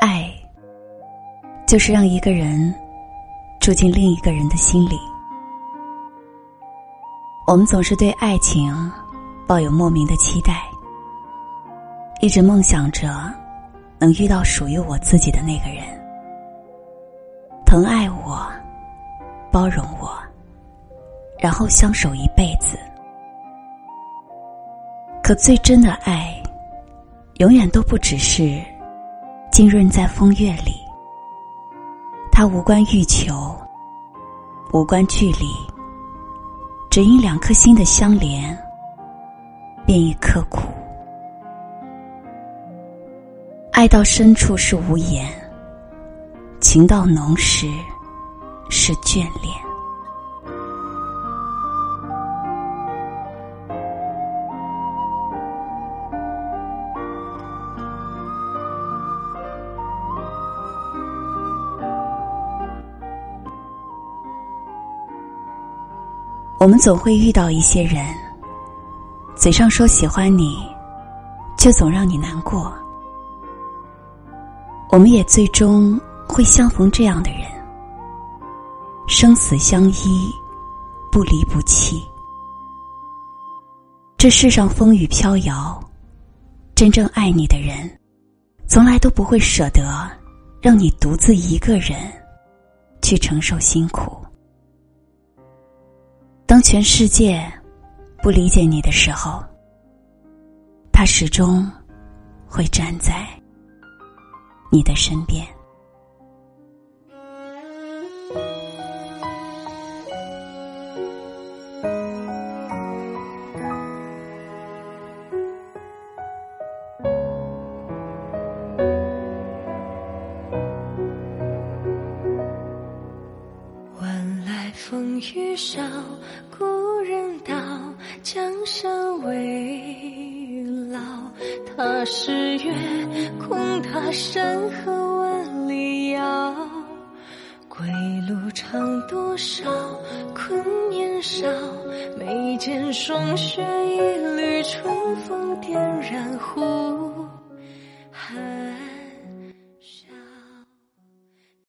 爱，就是让一个人住进另一个人的心里。我们总是对爱情抱有莫名的期待，一直梦想着能遇到属于我自己的那个人，疼爱我，包容我，然后相守一辈子。可最真的爱，永远都不只是浸润在风月里。它无关欲求，无关距离，只因两颗心的相连，便已刻苦。爱到深处是无言，情到浓时是眷恋。我们总会遇到一些人，嘴上说喜欢你，却总让你难过。我们也最终会相逢这样的人，生死相依，不离不弃。这世上风雨飘摇，真正爱你的人，从来都不会舍得让你独自一个人去承受辛苦。全世界不理解你的时候，他始终会站在你的身边。风雨少。故人道，江山未老。他是月，空踏山河万里遥。归路长多少？困年少。眉间霜雪一缕，春风点燃。